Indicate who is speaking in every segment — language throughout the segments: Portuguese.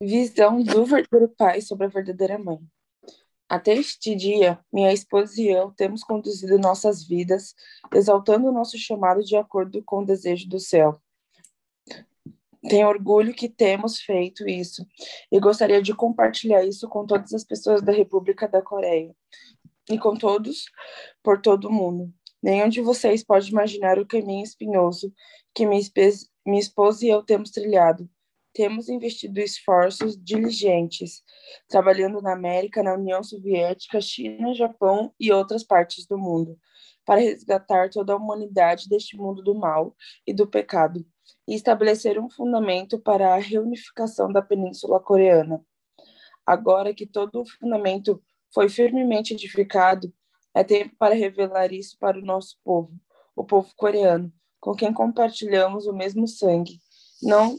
Speaker 1: Visão do verdadeiro pai sobre a verdadeira mãe. Até este dia, minha esposa e eu temos conduzido nossas vidas, exaltando o nosso chamado de acordo com o desejo do céu. Tenho orgulho que temos feito isso e gostaria de compartilhar isso com todas as pessoas da República da Coreia e com todos por todo o mundo. Nenhum de vocês pode imaginar o caminho espinhoso que minha esposa e eu temos trilhado temos investido esforços diligentes, trabalhando na América, na União Soviética, China, Japão e outras partes do mundo, para resgatar toda a humanidade deste mundo do mal e do pecado, e estabelecer um fundamento para a reunificação da Península Coreana. Agora que todo o fundamento foi firmemente edificado, é tempo para revelar isso para o nosso povo, o povo coreano, com quem compartilhamos o mesmo sangue, não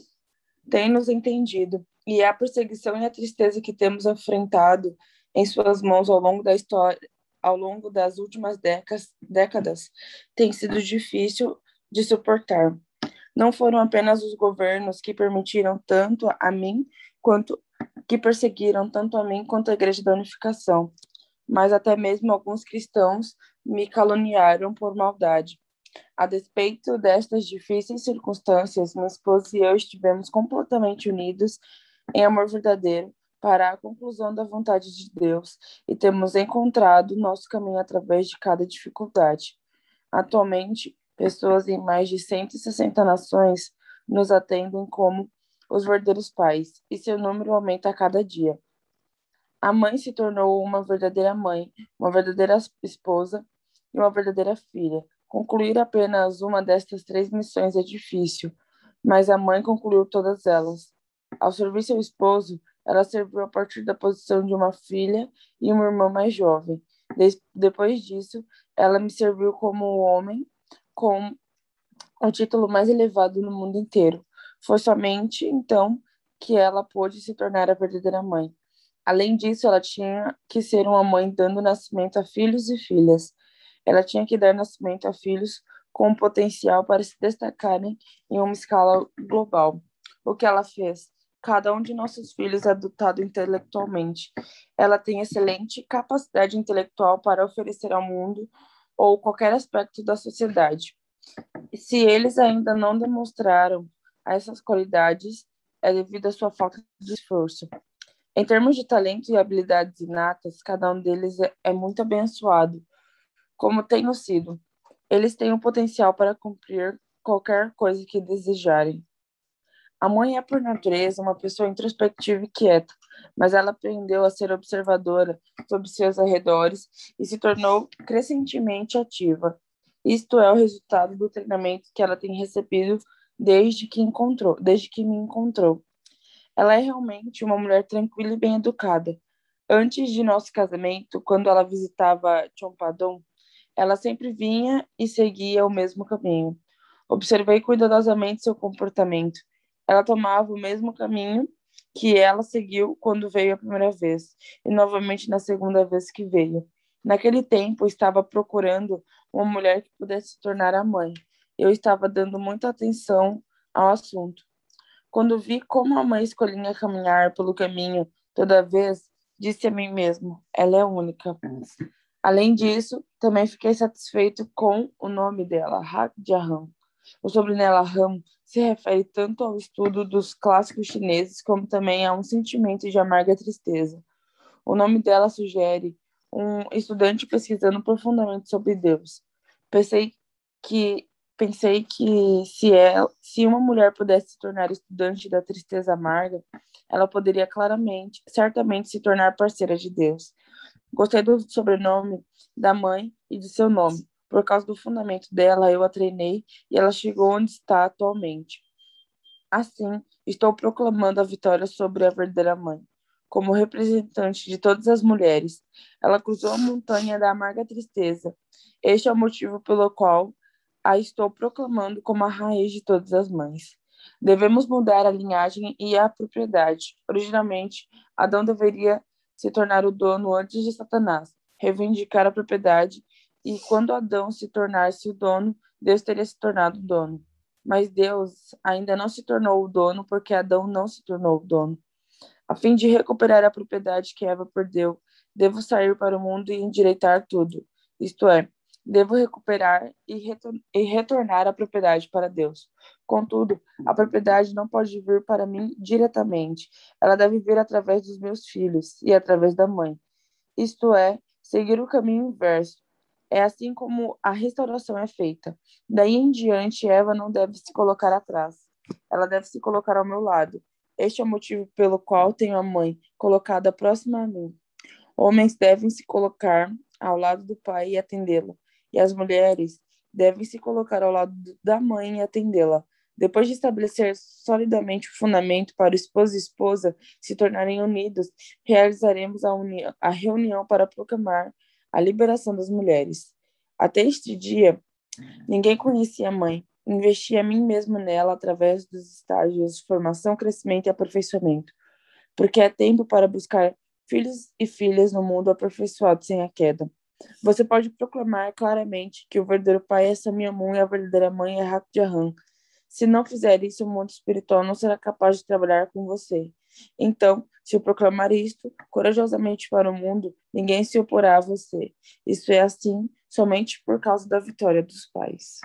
Speaker 1: tem nos entendido, e a perseguição e a tristeza que temos enfrentado em suas mãos ao longo da história, ao longo das últimas décadas, décadas tem sido difícil de suportar. Não foram apenas os governos que permitiram tanto a mim quanto que perseguiram tanto a mim quanto a Igreja da Unificação, mas até mesmo alguns cristãos me caluniaram por maldade. A despeito destas difíceis circunstâncias, minha esposa e eu estivemos completamente unidos em amor verdadeiro para a conclusão da vontade de Deus e temos encontrado nosso caminho através de cada dificuldade. Atualmente, pessoas em mais de 160 nações nos atendem como os verdadeiros pais, e seu número aumenta a cada dia. A mãe se tornou uma verdadeira mãe, uma verdadeira esposa e uma verdadeira filha, Concluir apenas uma destas três missões é difícil, mas a mãe concluiu todas elas. Ao servir seu esposo, ela serviu a partir da posição de uma filha e uma irmã mais jovem. depois disso, ela me serviu como homem com o título mais elevado no mundo inteiro. Foi somente então que ela pôde se tornar a verdadeira mãe. Além disso, ela tinha que ser uma mãe dando nascimento a filhos e filhas. Ela tinha que dar nascimento a filhos com potencial para se destacarem em uma escala global. O que ela fez? Cada um de nossos filhos é dotado intelectualmente. Ela tem excelente capacidade intelectual para oferecer ao mundo ou qualquer aspecto da sociedade. E se eles ainda não demonstraram essas qualidades, é devido à sua falta de esforço. Em termos de talento e habilidades inatas, cada um deles é, é muito abençoado como tenho sido. Eles têm o potencial para cumprir qualquer coisa que desejarem. A mãe é, por natureza, uma pessoa introspectiva e quieta, mas ela aprendeu a ser observadora sobre seus arredores e se tornou crescentemente ativa. Isto é o resultado do treinamento que ela tem recebido desde que encontrou, desde que me encontrou. Ela é realmente uma mulher tranquila e bem educada. Antes de nosso casamento, quando ela visitava Chompadon, ela sempre vinha e seguia o mesmo caminho. Observei cuidadosamente seu comportamento. Ela tomava o mesmo caminho que ela seguiu quando veio a primeira vez, e novamente na segunda vez que veio. Naquele tempo, estava procurando uma mulher que pudesse se tornar a mãe. Eu estava dando muita atenção ao assunto. Quando vi como a mãe escolhia caminhar pelo caminho toda vez, disse a mim mesmo: ela é única. Além disso, também fiquei satisfeito com o nome dela, Hak Jahan. O sobrenome Ram se refere tanto ao estudo dos clássicos chineses como também a um sentimento de amarga tristeza. O nome dela sugere um estudante pesquisando profundamente sobre Deus. Pensei que pensei que se ela, se uma mulher pudesse se tornar estudante da tristeza amarga, ela poderia claramente, certamente se tornar parceira de Deus. Gostei do sobrenome da mãe e de seu nome. Por causa do fundamento dela, eu a treinei e ela chegou onde está atualmente. Assim, estou proclamando a vitória sobre a verdadeira mãe. Como representante de todas as mulheres, ela cruzou a montanha da amarga tristeza. Este é o motivo pelo qual a estou proclamando como a raiz de todas as mães. Devemos mudar a linhagem e a propriedade. Originalmente, Adão deveria se tornar o dono antes de Satanás, reivindicar a propriedade, e quando Adão se tornasse o dono, Deus teria se tornado o dono. Mas Deus ainda não se tornou o dono porque Adão não se tornou o dono. A fim de recuperar a propriedade que Eva perdeu, devo sair para o mundo e endireitar tudo. Isto é, devo recuperar e, retor e retornar a propriedade para Deus. Contudo, a propriedade não pode vir para mim diretamente. Ela deve vir através dos meus filhos e através da mãe. Isto é, seguir o caminho inverso. É assim como a restauração é feita. Daí em diante, Eva não deve se colocar atrás. Ela deve se colocar ao meu lado. Este é o motivo pelo qual tenho a mãe colocada próxima a mim. Homens devem se colocar ao lado do pai e atendê-lo, e as mulheres devem se colocar ao lado da mãe e atendê-la. Depois de estabelecer solidamente o fundamento para o esposo e esposa se tornarem unidos, realizaremos a, a reunião para proclamar a liberação das mulheres. Até este dia, ninguém conhecia a mãe. Investi a mim mesmo nela através dos estágios de formação, crescimento e aperfeiçoamento, porque é tempo para buscar filhos e filhas no mundo aperfeiçoado sem a queda. Você pode proclamar claramente que o verdadeiro pai é Samiamun e a verdadeira mãe é Hakjahan. Se não fizer isso, o mundo espiritual não será capaz de trabalhar com você. Então, se eu proclamar isto corajosamente para o mundo, ninguém se oporá a você. Isso é assim somente por causa da vitória dos pais.